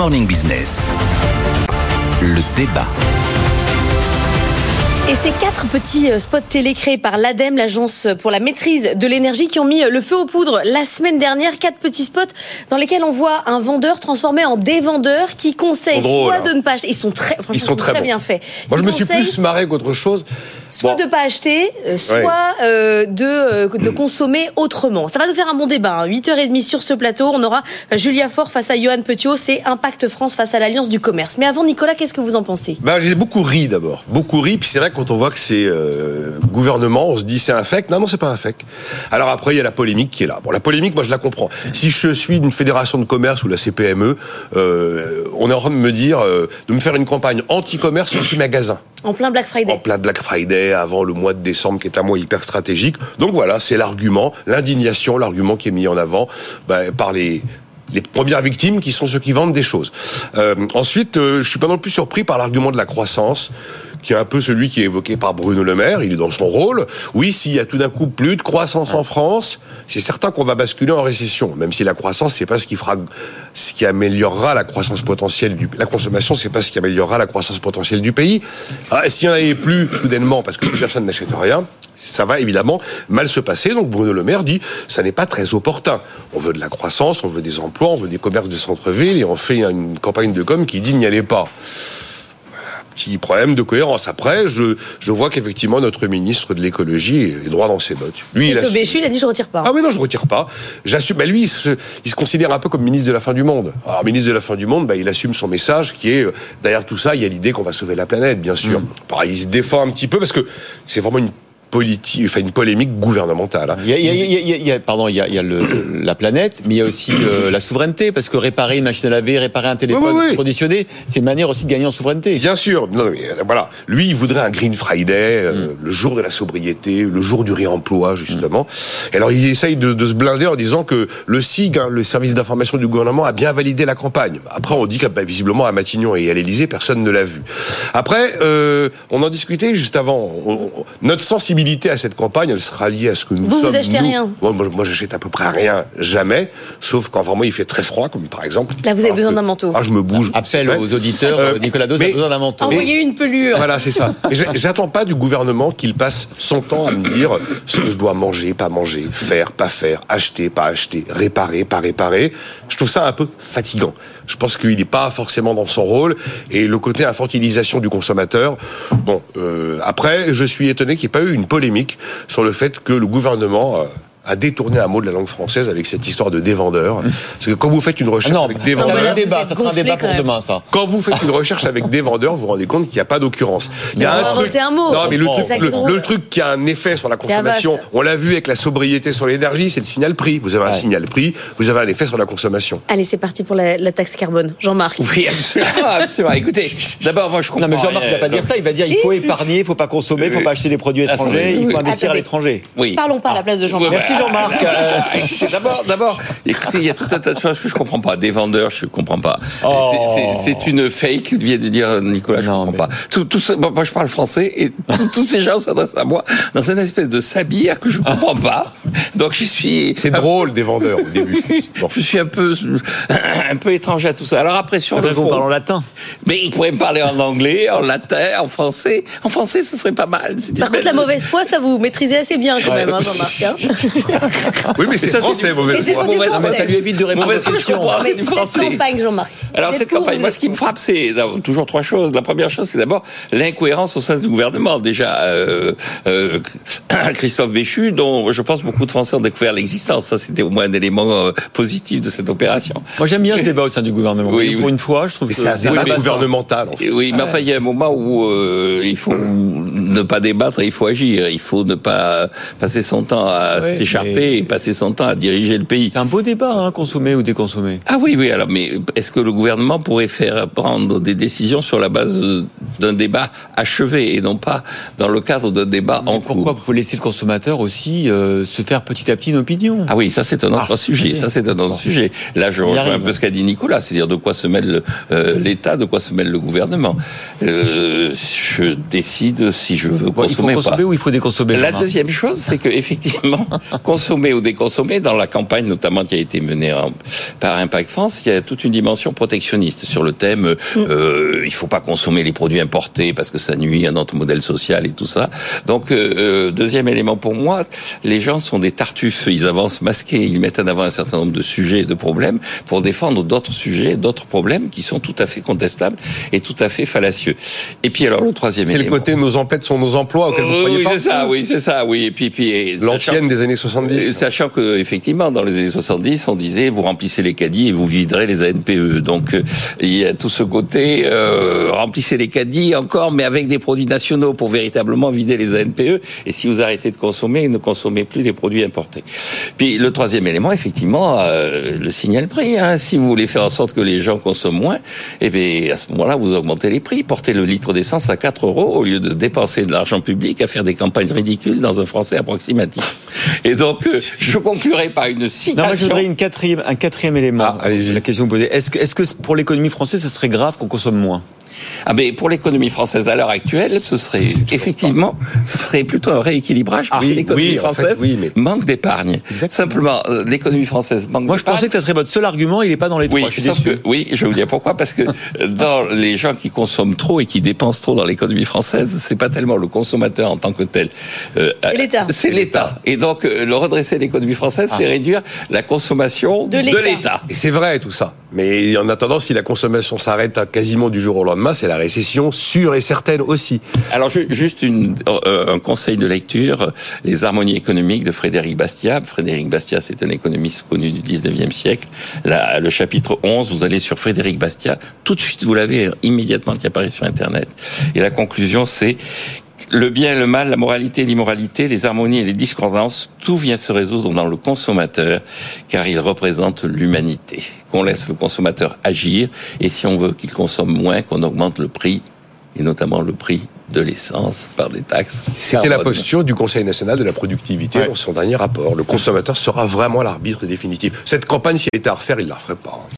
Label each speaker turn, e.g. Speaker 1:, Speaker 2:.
Speaker 1: Morning Business. Le débat.
Speaker 2: Et ces quatre petits euh, spots télé créés par l'ADEME, l'agence pour la maîtrise de l'énergie, qui ont mis le feu aux poudres la semaine dernière, quatre petits spots dans lesquels on voit un vendeur transformé en dévendeur qui conseille
Speaker 3: drôles,
Speaker 2: soit
Speaker 3: hein.
Speaker 2: de ne pas acheter. Ils sont très, franchement,
Speaker 3: Ils sont très,
Speaker 2: bien faits.
Speaker 3: Moi, je me suis
Speaker 2: conseillent
Speaker 3: plus marré qu'autre chose.
Speaker 2: Soit
Speaker 3: Bon.
Speaker 2: de ne pas acheter, euh, soit euh, de, euh, de consommer autrement. Ça va nous faire un bon débat. Hein. 8h30 sur ce plateau. On aura Julia Faure face à Johan Petiot. C'est Impact France face à l'Alliance du commerce. Mais avant, Nicolas, qu'est-ce que vous en pensez?
Speaker 3: Ben, j'ai beaucoup ri d'abord, beaucoup ri. Puis c'est vrai que quand on voit que c'est euh, gouvernement, on se dit c'est un fake. Non, non, c'est pas un fake. Alors après, il y a la polémique qui est là. Bon, la polémique, moi, je la comprends. Si je suis d'une fédération de commerce ou la CPME, on est en train de me dire de me faire une campagne anti-commerce, anti-magasin.
Speaker 2: En plein Black Friday.
Speaker 3: En plein Black Friday, avant le mois de décembre, qui est un mois hyper stratégique. Donc voilà, c'est l'argument, l'indignation, l'argument qui est mis en avant ben, par les premières victimes qui sont ceux qui vendent des choses. Euh, ensuite, euh, je suis pas non plus surpris par l'argument de la croissance qui est un peu celui qui est évoqué par Bruno Le Maire, il est dans son rôle. Oui, s'il y a tout d'un coup plus de croissance en France, c'est certain qu'on va basculer en récession, même si la croissance c'est pas ce qui fera ce qui améliorera la croissance potentielle du la consommation, c'est pas ce qui améliorera la croissance potentielle du pays. Ah, S'il y en avait plus soudainement parce que plus personne n'achète rien, ça va évidemment mal se passer. Donc Bruno Le Maire dit ça n'est pas très opportun. On veut de la croissance, on veut des emplois, on veut des commerces de centre-ville et on fait une campagne de com qui dit n'y allez pas petit problème de cohérence. Après, je, je vois qu'effectivement notre ministre de l'écologie est droit dans ses bottes. Lui, il
Speaker 2: Christophe
Speaker 3: assume-
Speaker 2: Béchu, il a dit je retire pas.
Speaker 3: ah oui, non, je retire pas. J'assume. Bah, lui, il se, il se considère un peu comme ministre de la fin du monde. Alors, ministre de la fin du monde, bah, il assume son message qui est, euh, derrière tout ça, il y a l'idée qu'on va sauver la planète, bien sûr. Pareil, il se défend un petit peu parce que c'est vraiment une politique, enfin, une polémique gouvernementale.
Speaker 4: Il y a, il y
Speaker 3: Il
Speaker 4: y pardon, il y a, il y a le- la planète, mais il y a aussi euh, la souveraineté, parce que réparer une machine à laver, réparer un téléphone
Speaker 3: Oui, oui, oui.
Speaker 4: conditionné, c'est une manière aussi de gagner en souveraineté.
Speaker 3: Bien sûr, non, mais, euh, voilà. Lui, il voudrait un Green Friday, euh, le jour de la sobriété, le jour du réemploi, justement. Et alors, il essaye de, de se blinder en disant que le SIG, hein, le service d'information du gouvernement, a bien validé la campagne. Après, on dit que bah, visiblement à Matignon et à l'Élysée, personne ne l'a vu. Après, euh, on en discutait juste avant. On- on- notre sensibilité à cette campagne, elle sera liée à ce que nous
Speaker 2: Vous, vous
Speaker 3: sommes.
Speaker 2: achetez
Speaker 3: nous.
Speaker 2: rien
Speaker 3: Moi, moi, j'achète à peu près rien, jamais, sauf quand vraiment il fait très froid, comme par exemple.
Speaker 2: Là, vous avez besoin d'un manteau.
Speaker 3: Ah, je me bouge.
Speaker 4: Appel
Speaker 3: Ouais.
Speaker 4: aux auditeurs,
Speaker 3: Euh,
Speaker 4: Nicolas Dos a besoin d'un manteau.
Speaker 2: Envoyez une pelure.
Speaker 3: Voilà, c'est ça. J'attends pas du gouvernement qu'il passe son temps à me dire ce que je dois manger, pas manger, faire, pas faire, acheter, pas acheter, réparer, pas réparer. Je trouve ça un peu fatigant. Je pense qu'il n'est pas forcément dans son rôle et le côté infantilisation du consommateur. Bon, euh, après, je suis étonné qu'il n'y ait pas eu une polémique sur le fait que le gouvernement euh, a détourné un mot de la langue française avec cette histoire de dévendeur. Parce que quand vous faites une
Speaker 4: Ah
Speaker 3: recherche
Speaker 4: non,
Speaker 3: avec des
Speaker 2: vendeurs.
Speaker 4: un débat, ça sera un débat
Speaker 2: quand
Speaker 4: pour demain, ça.
Speaker 3: quand vous faites une recherche avec des vendeurs, vous vous rendez compte qu'il n'y a pas d'occurrence. Il y a
Speaker 2: on
Speaker 3: un truc.
Speaker 2: un mot.
Speaker 3: Non, mais le truc,
Speaker 2: qui est
Speaker 3: le,
Speaker 2: drôle.
Speaker 3: le truc qui a un effet sur la consommation, on l'a vu avec la sobriété sur l'énergie, c'est le signal prix. Vous avez un
Speaker 4: Ouais.
Speaker 3: signal prix, vous avez un effet sur la consommation.
Speaker 2: Allez, c'est parti pour la, la taxe carbone. Jean-Marc.
Speaker 5: Oui, absolument. absolument. Écoutez, d'abord, moi, je comprends.
Speaker 4: Non, mais Jean-Marc ne va pas dire ça, il va dire il faut épargner, il faut pas consommer, il faut pas acheter des produits étrangers, il faut investir à l'étranger.
Speaker 5: Oui.
Speaker 2: Parlons pas à la place de Jean-Marc.
Speaker 4: Jean-Marc.
Speaker 5: euh, D'abord, d'abord, écoutez, il y a tout un tas de choses que je comprends pas. Des vendeurs, je comprends pas.
Speaker 4: Oh.
Speaker 5: C'est- c'est une fake, vient de dire Nicolas, je
Speaker 4: Non,
Speaker 5: comprends
Speaker 4: mais-
Speaker 5: pas. Tout, tout ça- moi, je parle français et tous- ces gens s'adressent à moi dans une espèce de sabir que je comprends pas. Donc, je suis.
Speaker 3: C'est drôle des vendeurs au début. Bon.
Speaker 5: Je suis un peu, un peu étranger à tout ça. Alors après, sur
Speaker 4: Après
Speaker 5: le fond,
Speaker 4: parle en latin.
Speaker 5: mais il pourrait me parler en anglais, en latin, en français. En français, ce serait pas mal.
Speaker 2: Par contre,
Speaker 5: belle-
Speaker 2: la mauvaise foi, ça vous maîtrisez assez bien quand même, hein, Jean-Marc. hein.
Speaker 3: Oui, mais c'est
Speaker 5: ça, c'est
Speaker 3: français,
Speaker 5: du-
Speaker 3: mauvaise foi.
Speaker 5: Mauvaise-.
Speaker 4: Ah, mais ça lui évite de répondre
Speaker 5: Mauvaise
Speaker 4: aux
Speaker 5: foi, je
Speaker 4: questions.
Speaker 5: comprends.
Speaker 2: Mais
Speaker 5: c'est du
Speaker 2: cette
Speaker 5: français.
Speaker 2: campagne, Jean-Marc.
Speaker 5: Alors cette campagne, moi
Speaker 2: êtes
Speaker 5: ce qui me frappe, c'est toujours trois choses. La première chose, c'est d'abord l'incohérence au sein du gouvernement. Déjà, euh, euh, Christophe Béchu, dont je pense beaucoup de Français ont découvert l'existence. Ça, c'était au moins un élément euh, positif de cette opération.
Speaker 4: Moi, j'aime bien ce débat au sein du gouvernement.
Speaker 5: Oui,
Speaker 4: pour
Speaker 5: oui.
Speaker 4: une fois, je trouve que
Speaker 3: c'est un débat gouvernemental, en fait.
Speaker 5: Et Oui, mais enfin, il y a un moment où euh, il faut ne pas débattre, il faut agir. Il faut ne pas passer son temps à s'écharper
Speaker 4: mais-
Speaker 5: et passer son temps à diriger le pays.
Speaker 4: C'est un beau débat, hein, consommer ou déconsommer.
Speaker 5: Ah oui, oui. Alors, mais est-ce que le gouvernement pourrait faire prendre des décisions sur la base d'un débat achevé et non pas dans le cadre d'un débat en
Speaker 4: Mais pourquoi
Speaker 5: cours
Speaker 4: vous laisser le consommateur aussi euh, se faire petit à petit une opinion
Speaker 5: Ah oui, ça c'est un autre
Speaker 4: Ah,
Speaker 5: sujet. Ça c'est un autre
Speaker 4: Bon.
Speaker 5: sujet. Là, je rejoins un peu ce qu'a dit Nicolas, c'est-à-dire de quoi se mêle euh, l'État, de quoi se mêle le gouvernement. Euh, je décide si je veux
Speaker 4: Bon, Il faut
Speaker 5: consommer ou pas.
Speaker 4: consommer ou il faut déconsommer
Speaker 5: La deuxième chose, c'est que effectivement, consommer ou déconsommer, dans la campagne notamment qui a été menée par Impact France, il y a toute une dimension protectionniste sur le thème mm. euh, il faut pas consommer les produits importés parce que ça nuit à notre modèle social et tout ça. Donc euh, euh, deuxième élément pour moi, les gens sont des tartuffes, ils avancent masqués, ils mettent en avant un certain nombre de sujets et de problèmes pour défendre d'autres sujets, d'autres problèmes qui sont tout à fait contestables et tout à fait fallacieux. Et puis alors le troisième.
Speaker 3: C'est le côté nos emplettes sont nos emplois auxquels vous croyez
Speaker 5: oui, c'est ça, oui, c'est ça, oui. Et puis, puis
Speaker 3: l'ancienne des années 70.
Speaker 5: Sachant que effectivement, dans les années 70, on disait vous remplissez les caddies et vous viderez les ANPE. Donc euh, il y a tout ce côté euh, remplissez les caddies encore, mais avec des produits nationaux pour véritablement vider les ANPE. Et si vous arrêtez de consommer, ne consommez plus des produits importés. Puis le troisième élément, effectivement, euh, le signal prix. Hein. Si vous voulez faire en sorte que les gens consomment moins, eh bien à ce moment-là, vous augmentez les prix, portez le litre d'essence à 4 euros au lieu de dépenser de l'argent public à faire des campagnes ridicules dans un français approximatif. Et donc, euh, je conclurai par une citation.
Speaker 4: Non, moi, je voudrais une quatrième, un quatrième élément. Ah, allez-y. La question posée. Est-ce que, est-ce que pour l'économie française, ce serait grave qu'on consomme moins?
Speaker 5: Ah mais pour l'économie française à l'heure actuelle, ce serait effectivement, ce serait plutôt un rééquilibrage parce que l'économie française manque d'épargne. Simplement, euh, l'économie française manque.
Speaker 4: Moi, je pensais que ça serait votre seul argument. Il n'est pas dans les
Speaker 5: oui,
Speaker 4: trois.
Speaker 5: Je que, oui, je vais vous dire pourquoi. Parce que dans les gens qui consomment trop et qui dépensent trop dans l'économie française, c'est pas tellement le consommateur en tant que tel.
Speaker 2: Euh, c'est l'État.
Speaker 5: C'est l'État. Et donc, euh, le redresser l'économie française, c'est ah. réduire la consommation de l'État.
Speaker 3: Et c'est vrai tout ça. Mais en attendant, si la consommation s'arrête quasiment du jour au lendemain, c'est la récession sûre et certaine aussi.
Speaker 5: Alors juste euh, un conseil de lecture, les harmonies économiques de Frédéric Bastiat. Frédéric Bastiat, c'est un économiste connu du 19e siècle. Le chapitre 11, vous allez sur Frédéric Bastiat, tout de suite vous l'avez immédiatement qui apparaît sur Internet. Et la conclusion, c'est le bien et le mal, la moralité et l'immoralité, les harmonies et les discordances, tout vient se résoudre dans le consommateur, car il représente l'humanité. Qu'on laisse le consommateur agir, et si on veut qu'il consomme moins, qu'on augmente le prix, et notamment le prix de l'essence par des taxes.
Speaker 3: C'était la posture du Conseil national de la productivité dans son dernier rapport. Le consommateur sera vraiment l'arbitre définitif. Cette campagne, s'il était à refaire, il ne la referait pas.